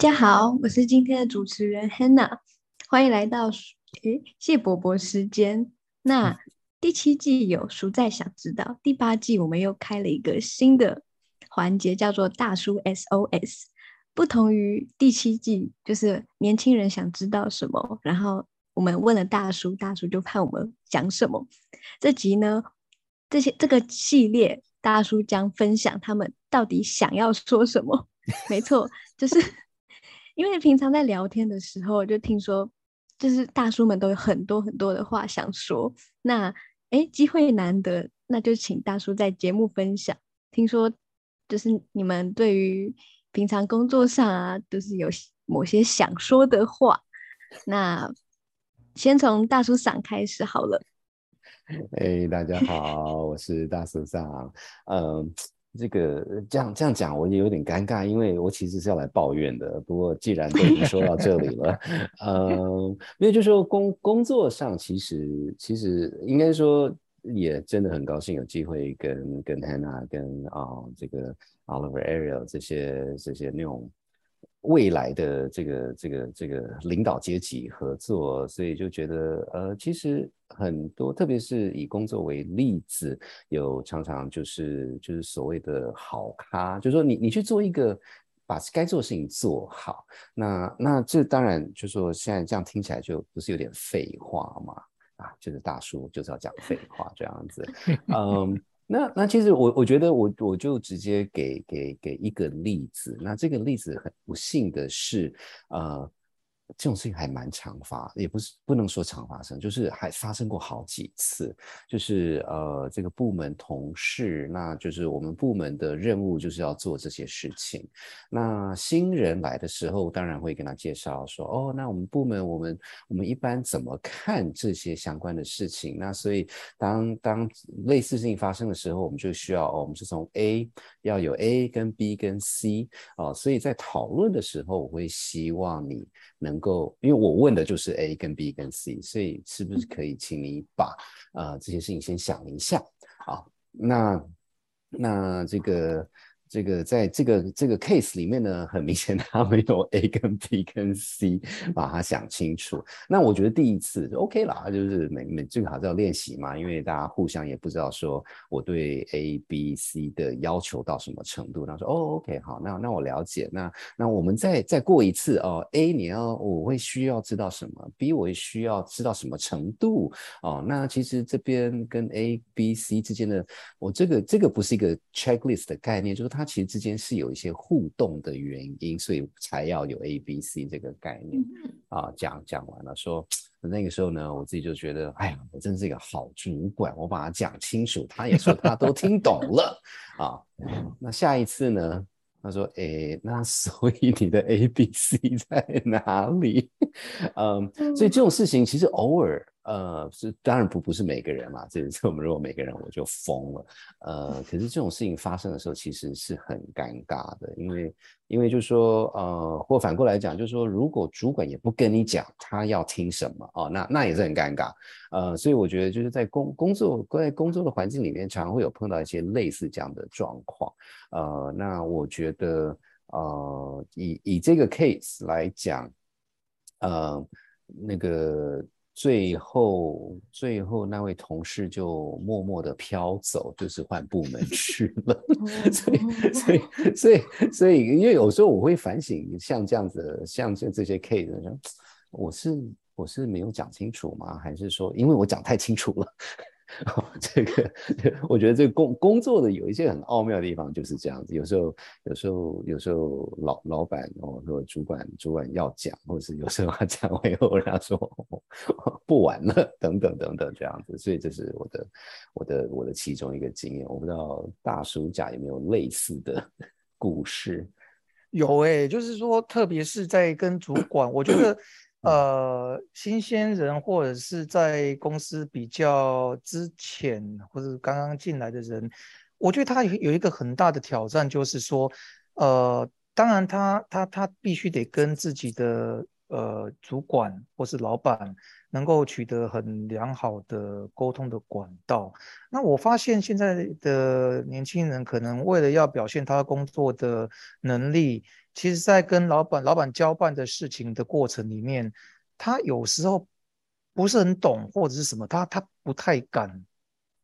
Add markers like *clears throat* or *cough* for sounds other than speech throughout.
家好，我是今天的主持人 Hannah，欢迎来到诶谢伯伯时间。那第七季有书在想知道，第八季我们又开了一个新的环节，叫做大叔 SOS。不同于第七季，就是年轻人想知道什么，然后我们问了大叔，大叔就看我们讲什么。这集呢，这些这个系列，大叔将分享他们到底想要说什么。没错，就是因为平常在聊天的时候，就听说，就是大叔们都有很多很多的话想说。那哎，机会难得，那就请大叔在节目分享。听说就是你们对于平常工作上啊，都是有某些想说的话。那先从大叔嗓开始好了。*laughs* 哎，大家好，我是大叔嗓。嗯。这个这样这样讲，我也有点尴尬，因为我其实是要来抱怨的。不过既然都已经说到这里了，*laughs* 呃，因为就说工工作上，其实其实应该说也真的很高兴有机会跟跟 Hannah 跟啊这个 Oliver Ariel 这些这些那种。未来的这个这个这个领导阶级合作，所以就觉得呃，其实很多，特别是以工作为例子，有常常就是就是所谓的好咖，就是说你你去做一个把该做的事情做好，那那这当然就说现在这样听起来就不是有点废话嘛？啊，就是大叔就是要讲废话这样子，*laughs* 嗯。那那其实我我觉得我我就直接给给给一个例子，那这个例子很不幸的是，呃。这种事情还蛮常发，也不是不能说常发生，就是还发生过好几次。就是呃，这个部门同事，那就是我们部门的任务就是要做这些事情。那新人来的时候，当然会跟他介绍说，哦，那我们部门我们我们一般怎么看这些相关的事情？那所以当当类似事情发生的时候，我们就需要哦，我们是从 A 要有 A 跟 B 跟 C 哦，所以在讨论的时候，我会希望你能。够，因为我问的就是 A 跟 B 跟 C，所以是不是可以请你把呃这些事情先想一下啊？那那这个。这个在这个这个 case 里面呢，很明显 *laughs* 他们有 A 跟 B 跟 C，把它想清楚。那我觉得第一次就 OK 啦，就是每每最好是要练习嘛，因为大家互相也不知道说我对 A、B、C 的要求到什么程度。他说哦 OK 好，那那我了解。那那我们再再过一次哦，A 你要我会需要知道什么，B 我需要知道什么程度哦。那其实这边跟 A、B、C 之间的，我这个这个不是一个 checklist 的概念，就是它。它其实之间是有一些互动的原因，所以才要有 A、B、C 这个概念啊。讲讲完了，说那个时候呢，我自己就觉得，哎呀，我真是一个好主管，我把它讲清楚，他也说他都听懂了啊。那下一次呢，他说，哎，那所以你的 A、B、C 在哪里？嗯，所以这种事情其实偶尔。呃，是当然不不是每个人嘛，这这我们如果每个人我就疯了，呃，可是这种事情发生的时候其实是很尴尬的，因为因为就是说，呃，或反过来讲，就是说，如果主管也不跟你讲他要听什么哦，那那也是很尴尬，呃，所以我觉得就是在工工作在工作的环境里面，常常会有碰到一些类似这样的状况，呃，那我觉得，呃，以以这个 case 来讲，呃，那个。最后，最后那位同事就默默的飘走，就是换部门去了。*laughs* 所以，所以，所以，所以，因为有时候我会反省，像这样子，像这这些 case，*tsk* 我是我是没有讲清楚吗？还是说，因为我讲太清楚了？*laughs* 这个，我觉得这个工工作的有一些很奥妙的地方，就是这样子。有时候，有时候，有时候老老板哦，或主管主管要讲，或者是有时候他讲完以后，人家说不玩了，等等等等这样子。所以这是我的我的我的其中一个经验。我不知道大叔家有没有类似的故事？有诶，就是说，特别是在跟主管，我觉得。呃，新鲜人或者是在公司比较之前或者刚刚进来的人，我觉得他有有一个很大的挑战，就是说，呃，当然他他他必须得跟自己的呃主管或是老板能够取得很良好的沟通的管道。那我发现现在的年轻人可能为了要表现他工作的能力。其实，在跟老板老板交办的事情的过程里面，他有时候不是很懂或者是什么，他他不太敢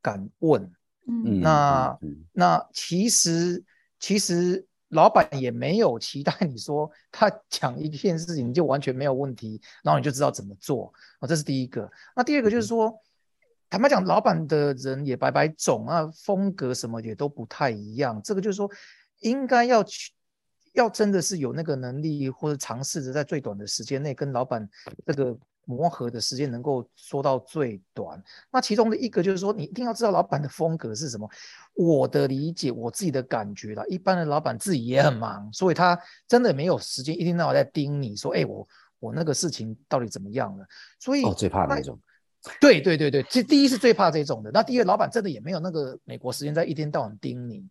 敢问。嗯那那其实其实老板也没有期待你说他讲一件事情你就完全没有问题，然后你就知道怎么做啊，这是第一个。那第二个就是说，坦白讲，老板的人也白白种啊，风格什么也都不太一样。这个就是说，应该要去要真的是有那个能力，或者尝试着在最短的时间内跟老板这个。磨合的时间能够缩到最短，那其中的一个就是说，你一定要知道老板的风格是什么。我的理解，我自己的感觉啦，一般的老板自己也很忙，所以他真的没有时间一天到晚在盯你说，哎，我我那个事情到底怎么样了？所以哦，最怕那种。*laughs* 对对对对，这第一是最怕这种的。那第二，老板真的也没有那个美国时间在一天到晚盯你。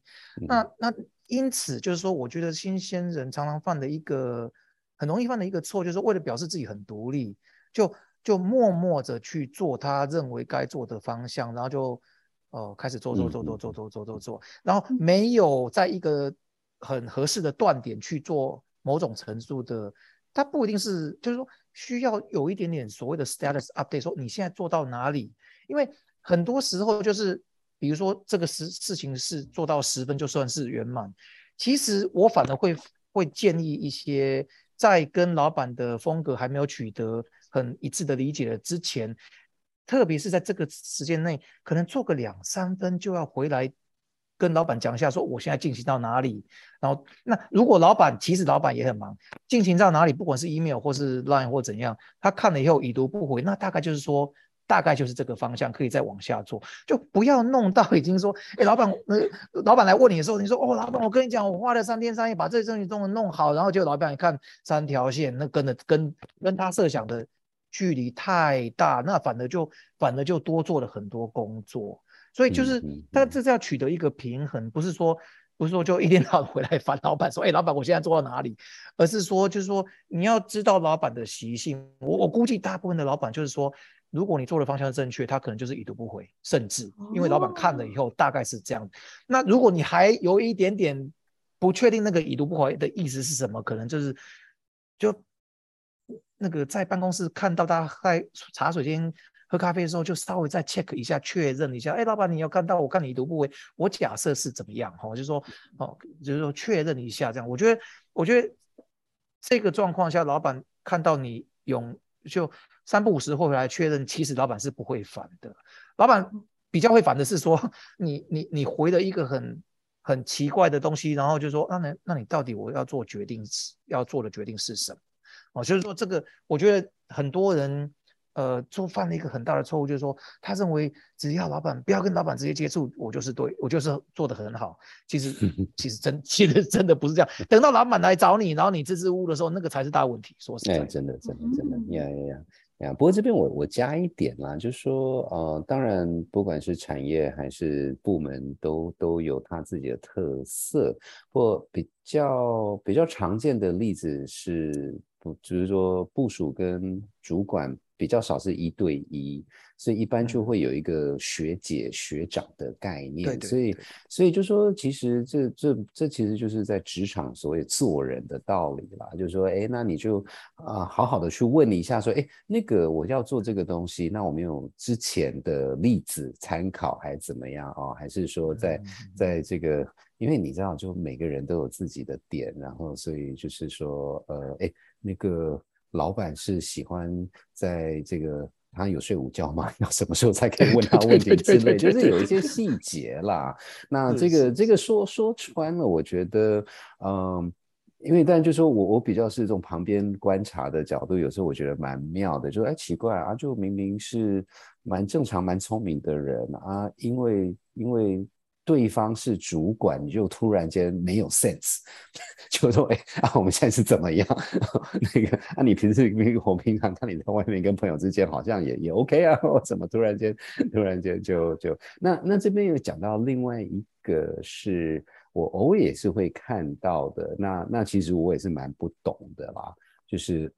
那那因此就是说，我觉得新鲜人常常犯的一个很容易犯的一个错，就是为了表示自己很独立。就就默默着去做他认为该做的方向，然后就呃开始做做做做做做做做做，然后没有在一个很合适的断点去做某种程度的，他不一定是就是说需要有一点点所谓的 status update，说你现在做到哪里？因为很多时候就是比如说这个事事情是做到十分就算是圆满，其实我反而会会建议一些在跟老板的风格还没有取得。很一致的理解了之前，特别是在这个时间内，可能做个两三分就要回来跟老板讲一下，说我现在进行到哪里。然后，那如果老板其实老板也很忙，进行到哪里，不管是 email 或是 line 或怎样，他看了以后已读不回，那大概就是说，大概就是这个方向可以再往下做，就不要弄到已经说，哎，老板，呃，老板来问你的时候，你说，哦，老板，我跟你讲，我花了三天三夜把这些东西都弄好，然后就老板一看三条线，那跟的跟跟他设想的。距离太大，那反而就反而就多做了很多工作，所以就是，但这是要取得一个平衡，不是说不是说就一天到晚回来烦老板说，哎，老板我现在做到哪里？而是说就是说你要知道老板的习性，我我估计大部分的老板就是说，如果你做的方向正确，他可能就是已读不回，甚至因为老板看了以后大概是这样。那如果你还有一点点不确定那个已读不回的意思是什么，可能就是就。那个在办公室看到他在茶水间喝咖啡的时候，就稍微再 check 一下，确认一下。哎，老板，你有看到我看你读不回？我假设是怎么样？哈，就说哦，就是说确认一下这样。我觉得，我觉得这个状况下，老板看到你用就三不五时会回来确认，其实老板是不会烦的。老板比较会烦的是说，你你你回了一个很很奇怪的东西，然后就说，那那那你到底我要做决定是要做的决定是什么？哦，就是说这个，我觉得很多人，呃，做犯了一个很大的错误，就是说他认为只要老板不要跟老板直接接触，我就是对我就是做的很好。其实其实真 *laughs* 其实真的不是这样。等到老板来找你，然后你支支吾吾的时候，那个才是大问题。说实在，真的真的真的呀呀呀呀！不过这边我我加一点啦，就是说，呃，当然不管是产业还是部门，都都有它自己的特色。或比较比较常见的例子是。只是说，部署跟主管比较少是一对一，所以一般就会有一个学姐学长的概念。所以，所以就说，其实这这这其实就是在职场所谓做人的道理啦。就是说，哎，那你就啊，好好的去问一下，说，哎，那个我要做这个东西，那我们有之前的例子参考还是怎么样啊？还是说，在在这个，因为你知道，就每个人都有自己的点，然后所以就是说，呃，哎。那个老板是喜欢在这个他有睡午觉吗？*laughs* 要什么时候才可以问他问题之类，就是有一些细节啦。那这个这个说说穿了，我觉得，嗯，因为但就说我我比较是这种旁边观察的角度，有时候我觉得蛮妙的，就哎奇怪啊，就明明是蛮正常、蛮聪明的人啊，因为因为。对方是主管，你就突然间没有 sense，*laughs* 就说哎啊，我们现在是怎么样？*laughs* 那个啊，你平时我平常看你在外面跟朋友之间好像也也 OK 啊，我怎么突然间突然间就就那那这边有讲到另外一个是我偶尔也是会看到的，那那其实我也是蛮不懂的啦，就是。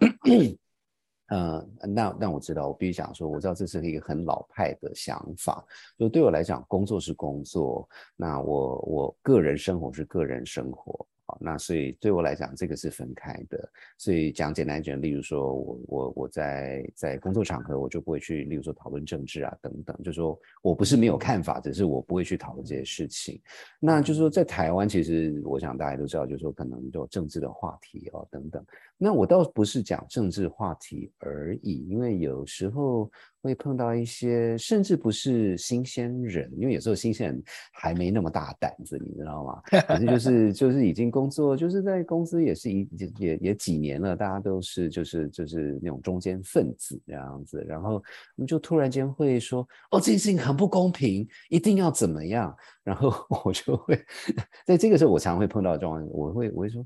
嗯，那那我知道，我必须讲说，我知道这是一个很老派的想法。就对我来讲，工作是工作，那我我个人生活是个人生活好，那所以对我来讲，这个是分开的。所以讲简单一点，例如说我我我在在工作场合，我就不会去，例如说讨论政治啊等等，就说我不是没有看法，只是我不会去讨论这些事情。那就是说在台湾，其实我想大家都知道，就是说可能有政治的话题哦等等。那我倒不是讲政治话题而已，因为有时候会碰到一些，甚至不是新鲜人，因为有时候新鲜人还没那么大胆子，你知道吗？反正就是就是已经工作，就是在公司也是一也也几年了，大家都是就是就是那种中间分子这样子，然后我们就突然间会说，哦，这件事情很不公平，一定要怎么样？然后 *laughs* 我就会 *laughs* 在这个时候，我常会碰到状况，我会我会说。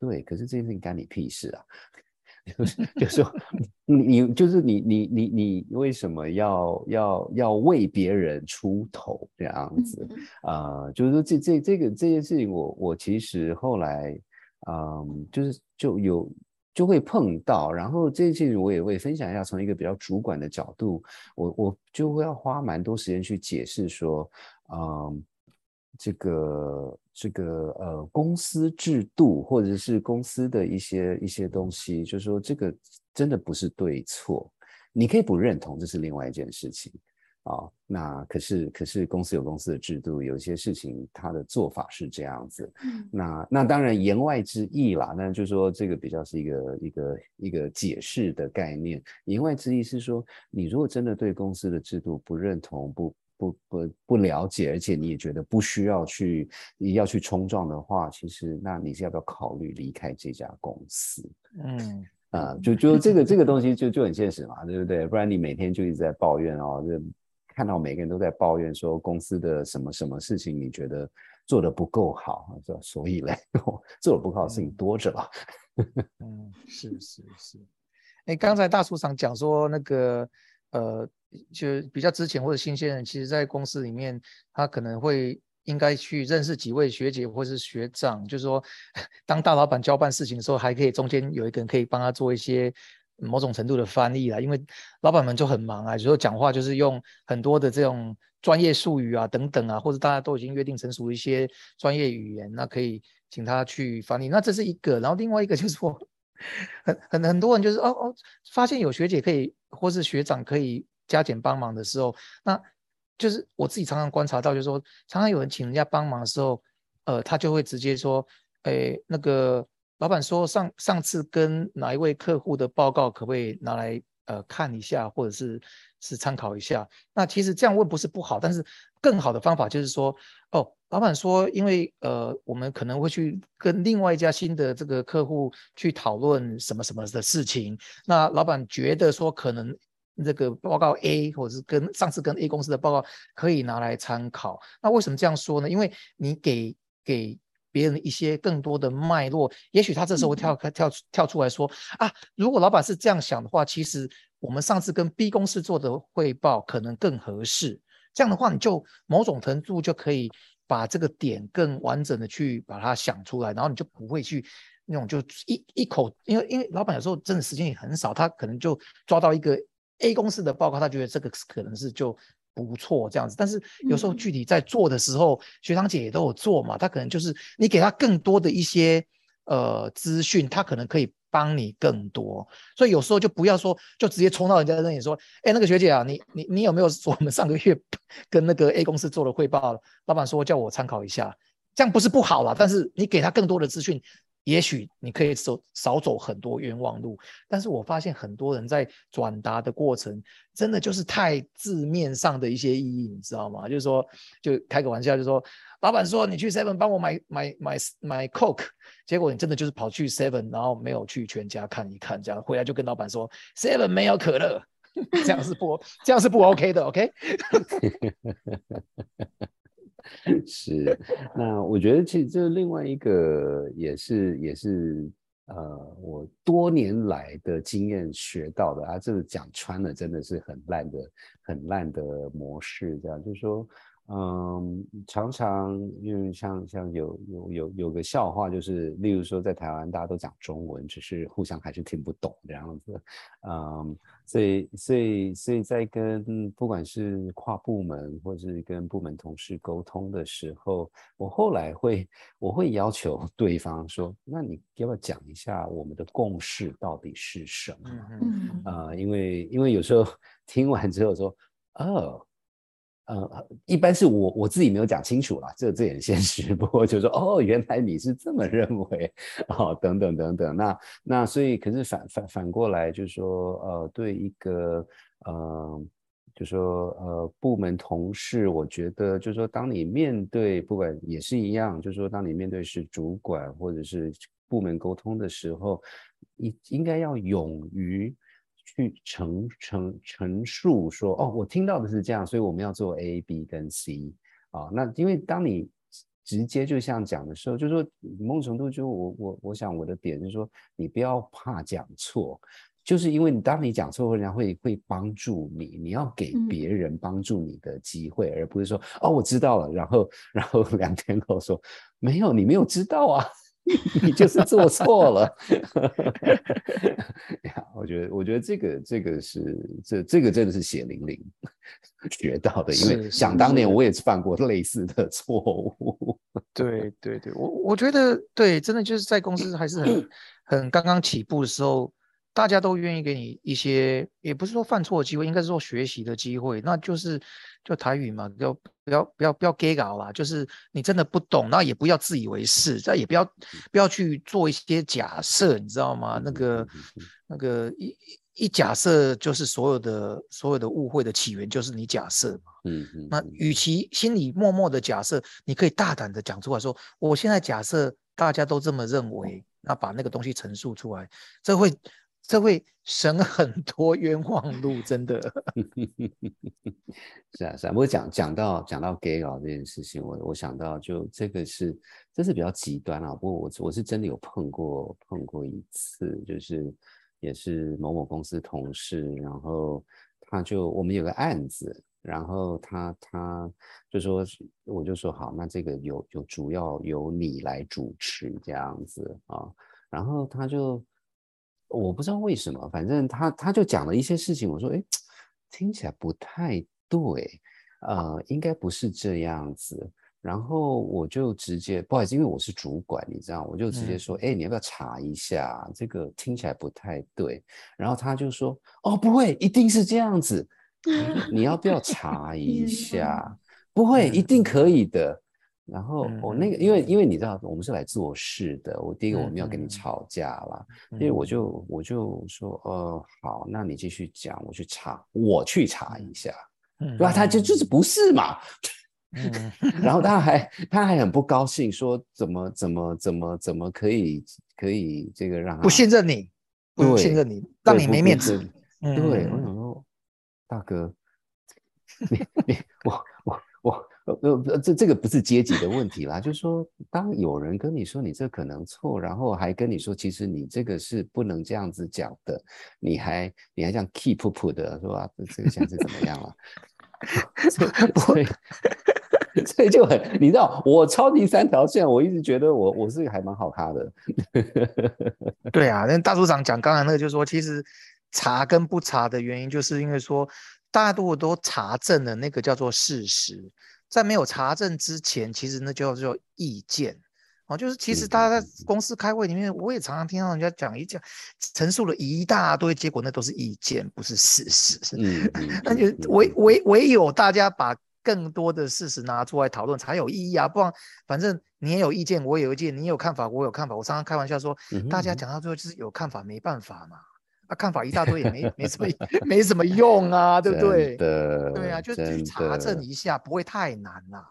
对，可是这件事情干你屁事啊！*laughs* 就是就说你就是你你你你为什么要要要为别人出头这样子啊？就是说这这这个这件事情，我我其实后来嗯，就是就有就会碰到，然后这件事情我也会分享一下，从一个比较主管的角度，我我就会要花蛮多时间去解释说，嗯。这个这个呃公司制度或者是公司的一些一些东西，就是说这个真的不是对错，你可以不认同，这是另外一件事情啊。那可是可是公司有公司的制度，有一些事情它的做法是这样子。嗯那那当然言外之意啦，那就是说这个比较是一个一个一个解释的概念。言外之意是说，你如果真的对公司的制度不认同不。不不不了解，而且你也觉得不需要去要去冲撞的话，其实那你是要不要考虑离开这家公司？嗯啊，就就这个这个东西就就很现实嘛，对不对？不然你每天就一直在抱怨哦，就看到每个人都在抱怨说公司的什么什么事情，你觉得做的不够好，所以嘞，做的不够好事情多着了。嗯，是是是。哎，刚才大叔长讲说那个呃。就比较之前或者新鲜人，其实，在公司里面，他可能会应该去认识几位学姐或是学长，就是说，*laughs* 当大老板交办事情的时候，还可以中间有一个人可以帮他做一些某种程度的翻译啦。因为老板们就很忙啊，有时候讲话就是用很多的这种专业术语啊等等啊，或者大家都已经约定成熟一些专业语言，那可以请他去翻译。那这是一个，然后另外一个就是说，*laughs* 很很很多人就是哦哦，发现有学姐可以，或是学长可以。加减帮忙的时候，那就是我自己常常观察到，就是说，常常有人请人家帮忙的时候，呃，他就会直接说，哎，那个老板说上上次跟哪一位客户的报告，可不可以拿来呃看一下，或者是是参考一下？那其实这样问不是不好，但是更好的方法就是说，哦，老板说，因为呃，我们可能会去跟另外一家新的这个客户去讨论什么什么的事情，那老板觉得说可能。这个报告 A，或者是跟上次跟 A 公司的报告可以拿来参考。那为什么这样说呢？因为你给给别人一些更多的脉络，也许他这时候跳跳跳出来说啊，如果老板是这样想的话，其实我们上次跟 B 公司做的汇报可能更合适。这样的话，你就某种程度就可以把这个点更完整的去把它想出来，然后你就不会去那种就一一口，因为因为老板有时候真的时间也很少，他可能就抓到一个。A 公司的报告，他觉得这个可能是就不错这样子，但是有时候具体在做的时候，学长姐也都有做嘛，他可能就是你给他更多的一些呃资讯，他可能可以帮你更多，所以有时候就不要说就直接冲到人家那里说，哎，那个学姐啊，你你你有没有说我们上个月跟那个 A 公司做的汇报，老板说叫我参考一下，这样不是不好啦，但是你给他更多的资讯。也许你可以走少走很多冤枉路，但是我发现很多人在转达的过程，真的就是太字面上的一些意义，你知道吗？就是说，就开个玩笑，就说老板说你去 Seven 帮我买买买买 Coke，结果你真的就是跑去 Seven，然后没有去全家看一看，这样回来就跟老板说 Seven 没有可乐，*laughs* 这样是不这样是不 OK 的，OK？*laughs* *laughs* 是，那我觉得其实这另外一个也是也是呃，我多年来的经验学到的。啊，这个讲穿了真的是很烂的很烂的模式，这样。就是说，嗯，常常因为像像有有有有个笑话，就是例如说在台湾大家都讲中文，只是互相还是听不懂这样子。嗯，所以所以所以在跟不管是跨部门或是跟部门同事沟通的时候，我后来会我会要求 *laughs* 对方说，那你要不要讲一下我们的共识到底是什么？嗯啊、因为因为有时候 *laughs* 听完之后说，哦。呃，一般是我我自己没有讲清楚啦，这这也很现实。*laughs* 不过就说哦，原来你是这么认为，哦，等等等等。那那所以，可是反反反过来，就是说，呃，对一个呃，就说呃部门同事，我觉得就是说，当你面对不管也是一样，就是说，当你面对是主管或者是部门沟通的时候，应应该要勇于。去陈陈陈述说，哦，我听到的是这样，所以我们要做 A、B 跟 C 啊。那因为当你直接就像讲的时候，就是说某种程度就我我我想我的点就是说，你不要怕讲错，就是因为你当你讲错，人家会会帮助你，你要给别人帮助你的机会，而不是说哦我知道了，然后然后两天后说没有，你没有知道啊。*laughs* 你就是做错了，*laughs* 呀，我觉得，我觉得这个，这个是，这这个真的是血淋淋 *laughs* 学到的，因为想当年我也犯过类似的错误。对对对，我我觉得对，真的就是在公司还是很 *coughs* 很刚刚起步的时候，大家都愿意给你一些，也不是说犯错的机会，应该是说学习的机会，那就是就台语嘛，不要不要不要不要 gay 搞啦，就是你真的不懂，那也不要自以为是，再也不要不要去做一些假设，你知道吗？那个那个一一假设就是所有的所有的误会的起源就是你假设嘛，嗯嗯，那与其心里默默的假设，你可以大胆的讲出来说，我现在假设大家都这么认为，那把那个东西陈述出来，这会。这会省很多冤枉路，真的。*laughs* 是啊，是啊。不过讲讲到讲到 gay 佬这件事情，我我想到就这个是，这是比较极端啊。不过我我是真的有碰过碰过一次，就是也是某某公司同事，然后他就我们有个案子，然后他他就说，我就说好，那这个有有主要由你来主持这样子啊，然后他就。我不知道为什么，反正他他就讲了一些事情，我说，哎，听起来不太对，呃，应该不是这样子。然后我就直接，不好意思，因为我是主管，你知道，我就直接说，哎，你要不要查一下？这个听起来不太对。然后他就说，哦，不会，一定是这样子，*laughs* 你要不要查一下？不会，一定可以的。然后我那个，因为因为你知道，我们是来做事的。我第一个我们要跟你吵架啦，因为我就我就说，呃，好，那你继续讲，我去查，我去查一下，对吧？他就就是不是嘛。*laughs* 然后他还他还很不高兴，说怎么怎么怎么怎么可以可以这个让他不信任你，不信任你，让你没面子。对，我想说，大哥，你你我我我。呃，这这个不是阶级的问题啦，就是说，当有人跟你说你这可能错，然后还跟你说，其实你这个是不能这样子讲的，你还你还这样 keep 噗的，是吧？这个现在是怎么样了？*laughs* 所以，所以就很，你知道，我超级三条线，我一直觉得我我是还蛮好咖的。*laughs* 对啊，那大组长讲刚才那个，就是说，其实查跟不查的原因，就是因为说，大家如果都查证了，那个叫做事实。在没有查证之前，其实那叫做意见哦，就是其实大家在公司开会里面，我也常常听到人家讲一讲，陈述了一大堆，结果那都是意见，不是事实。嗯，*laughs* 那就唯唯唯有大家把更多的事实拿出来讨论才有意义啊，不然反正你也有意见，我也有意见，你有看法，我有看法，我常常开玩笑说，大家讲到最后就是有看法没办法嘛。啊，看法一大堆也没没什么 *laughs* 没什么用啊，对不对？对啊，就去查证一下，不会太难啦。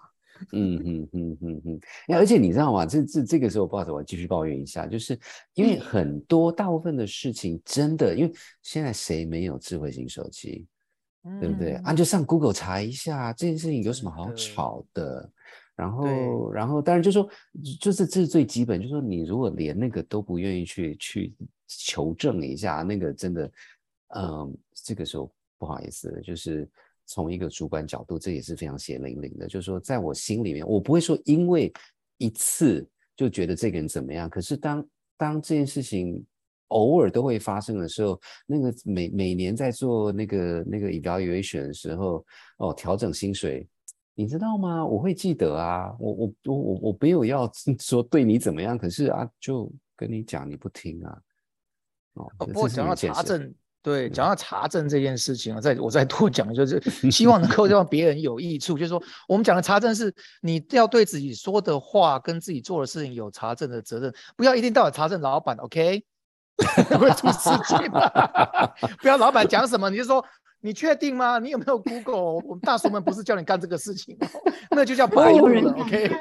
嗯 *laughs* 嗯嗯嗯嗯。而且你知道吗？这这这个时候，不好意思，我继续抱怨一下，就是因为很多大部分的事情，真的，因为现在谁没有智慧型手机，对不对？啊，就上 Google 查一下这件事情有什么好吵的。然后，然后，当然就说，就是这是最基本，就是说，你如果连那个都不愿意去去求证一下，那个真的，嗯，这个时候不好意思，就是从一个主管角度，这也是非常血淋淋的，就是说，在我心里面，我不会说因为一次就觉得这个人怎么样，可是当当这件事情偶尔都会发生的时候，那个每每年在做那个那个 evaluation 的时候，哦，调整薪水，你知道吗？我会记得啊，我我我我我没有要 *laughs* 说对你怎么样，可是啊，就跟你讲，你不听啊，哦，不过讲到查证。对，讲到查证这件事情啊，再我再多讲，就是希望能够让别人有益处。就是说，我们讲的查证是，你要对自己说的话跟自己做的事情有查证的责任，不要一定到底查证老板，OK？*laughs* 会出事情 *laughs* 不要老板讲什么你就说，你确定吗？你有没有 Google？我们大叔们不是叫你干这个事情，*laughs* 那就叫白目了，OK？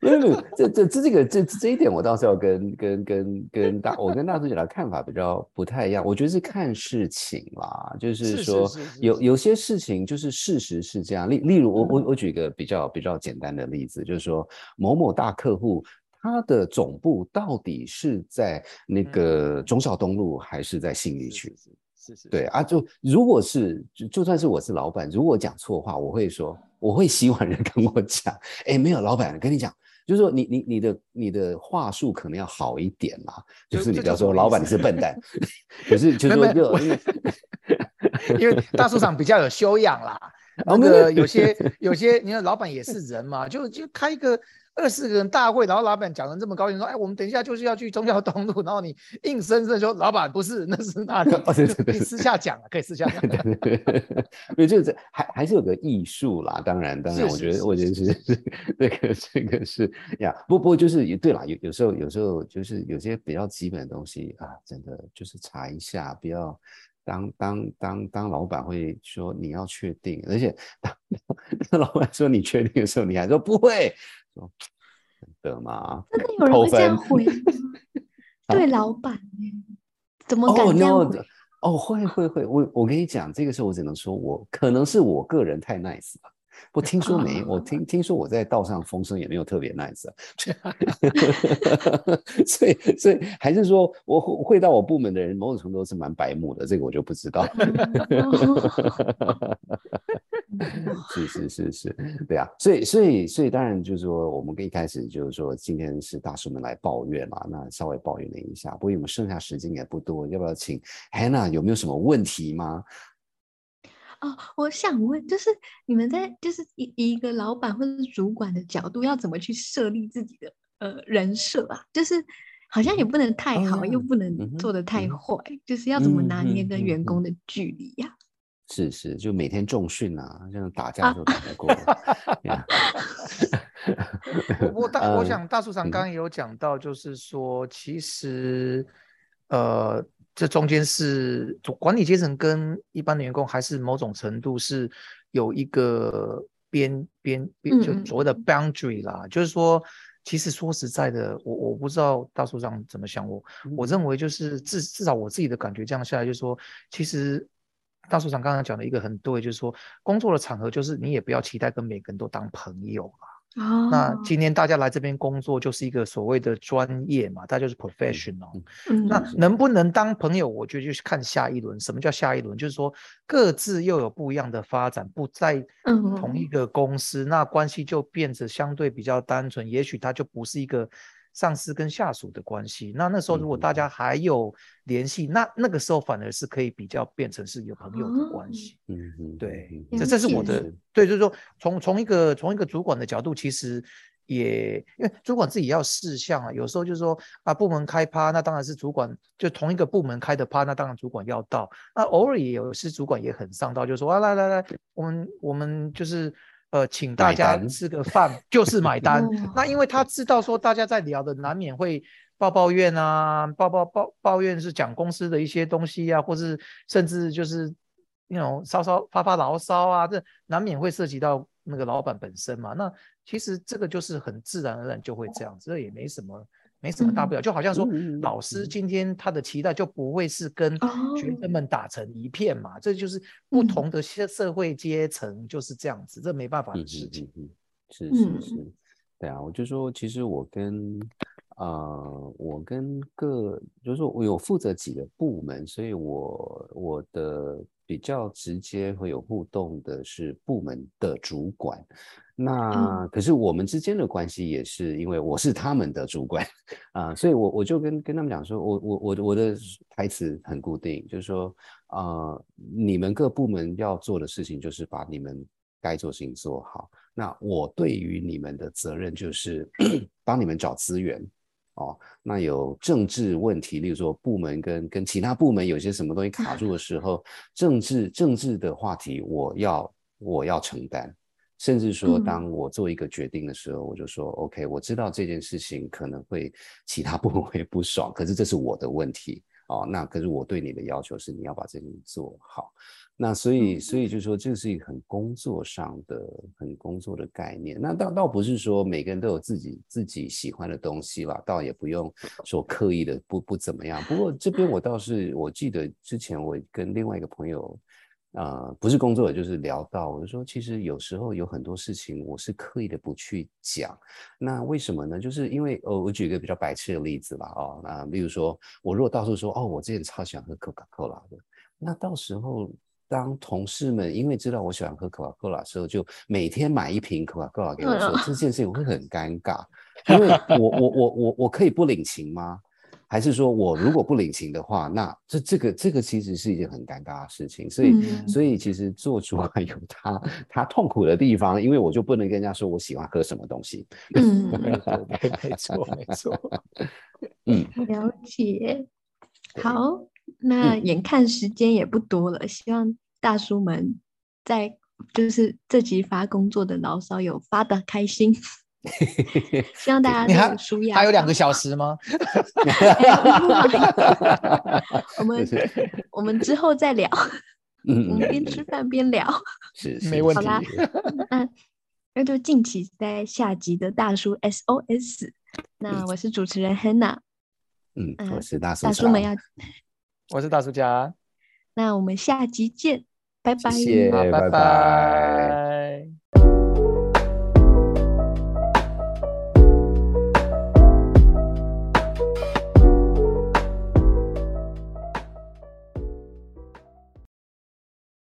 没有没有，这这这这个这这一点我倒是要跟跟跟跟大我跟大叔讲的看法比较不太一样。我觉得是看事情啦，就是说有有些事情就是事实是这样。例例如我我我举一个比较比较简单的例子，就是说某某大客户他的总部到底是在那个中小东路还是在信义区？是是对啊，就如果是就就算是我是老板，如果讲错话，我会说我会希望人跟我讲，哎，没有老板跟你讲。就是说，你你你的你的话术可能要好一点啦，就是你不要说老板你是笨蛋，*laughs* 可是就是说就因为大市场比较有修养啦，*laughs* 那个有些 *laughs* 有些你看老板也是人嘛，就就开一个。二十个人大会，然后老板讲的这么高兴，说：“哎，我们等一下就是要去中孝东路。”然后你硬生生说：“老板不是，那是那里。”可以私下讲了，可以私下讲。对对对，就是还还是有个艺术啦。当然，当然，我觉得我觉得是是 *laughs* 这个这个是呀。不不过就是也对啦，有有时候有时候就是有些比较基本的东西啊，真的就是查一下，不要当当当当老板会说你要确定，而且当当老板说你确定的时候，你还说不会。的吗？真的有人会这样回吗？*laughs* 对老板怎么敢这样回？哦，会会会，我我跟你讲，这个时候我只能说，我可能是我个人太 nice 了。我听说没，我听听说我在道上风声也没有特别 nice，*laughs* 所以所以还是说我会到我部门的人某种程度是蛮白目的，这个我就不知道。*laughs* *laughs* 是是是是，对啊，所以所以所以当然就是说，我们一开始就是说今天是大叔们来抱怨嘛，那稍微抱怨了一下，不过我们剩下时间也不多，要不要请 Hannah 有没有什么问题吗？哦，我想问，就是你们在就是以一个老板或者是主管的角度，要怎么去设立自己的呃人设啊？就是好像也不能太好，又不能做的太坏，就是要怎么拿捏跟员工的距离呀？是是，就每天重训啊，这样打架都打不过。我 *laughs* 大我想大树长刚刚有讲到，就是说其实呃。这中间是管理阶层跟一般的员工，还是某种程度是有一个边边边，就所谓的 boundary 啦。就是说，其实说实在的，我我不知道大叔长怎么想，我我认为就是至至少我自己的感觉这样下来，就是说，其实大叔长刚才讲的一个很对，就是说，工作的场合就是你也不要期待跟每个人都当朋友啊。那今天大家来这边工作就是一个所谓的专业嘛，大家就是 professional。那能不能当朋友，我觉得就是看下一轮。什么叫下一轮？就是说各自又有不一样的发展，不在同一个公司，那关系就变得相对比较单纯。也许它就不是一个。上司跟下属的关系，那那时候如果大家还有联系，那那个时候反而是可以比较变成是一个朋友的关系。嗯嗯，对，这这是我的对，就是说从从一个从一个主管的角度，其实也因为主管自己要事项啊，有时候就是说啊部门开趴，那当然是主管就同一个部门开的趴，那当然主管要到。那偶尔也有是主管也很上道，就说啊来来来，我们我们就是。呃，请大家吃个饭就是买单。*laughs* 那因为他知道说大家在聊的难免会抱抱怨啊，抱抱抱抱怨是讲公司的一些东西啊，或是甚至就是那种稍稍发发牢骚啊，这难免会涉及到那个老板本身嘛。那其实这个就是很自然而然就会这样，这也没什么。没什么大不了，就好像说老师。今天他的期待就不会是跟学生们打成一片嘛，这就是不同的社社会阶层就是这样子，这没办法的事情。是是是，对啊，我就说其实我跟呃，我跟各就是说我有负责几个部门，所以我我的比较直接会有互动的是部门的主管。那可是我们之间的关系也是因为我是他们的主管啊，所以我我就跟跟他们讲说，我我我我的台词很固定，就是说啊，你们各部门要做的事情就是把你们该做事情做好。那我对于你们的责任就是 *clears throat* 帮你们找资源。哦，那有政治问题，例如说部门跟跟其他部门有些什么东西卡住的时候，政治政治的话题，我要我要承担，甚至说当我做一个决定的时候，我就说 OK，我知道这件事情可能会其他部门会不爽，可是这是我的问题哦，那可是我对你的要求是你要把这件事做好。那所以，所以就说，这是一个很工作上的、很工作的概念。那倒倒不是说每个人都有自己自己喜欢的东西吧，倒也不用说刻意的不不怎么样。不过这边我倒是，我记得之前我跟另外一个朋友，呃，不是工作，就是聊到，我就说，其实有时候有很多事情我是刻意的不去讲。那为什么呢？就是因为，呃，我举一个比较白痴的例子吧，哦，那例如说，我如果到处说，哦，我之前超喜欢喝可口可乐的，那到时候。当同事们因为知道我喜欢喝可口可乐的时候，就每天买一瓶可口可乐给我说，这件事情会很尴尬，因为我我我我我可以不领情吗？还是说我如果不领情的话，那这这个这个其实是一件很尴尬的事情。所以所以其实做主管 *laughs* 有他他痛苦的地方，因为我就不能跟人家说我喜欢喝什么东西。嗯，没错没错。*laughs* 嗯，了解。好。那眼看时间也不多了，希望大叔们在就是这集发工作的牢骚有发的开心，*laughs* 希望大家都舒压。还有两个小时吗？*laughs* 我们 *laughs* 我们之后再聊，嗯我们边吃饭边聊，是没问题。好啦，那那就敬请在下集的大叔 SOS。那我是主持人 Hanna，嗯，我是大叔，大叔们要。我是大叔家，那我们下集见，拜拜，谢谢，拜。拜。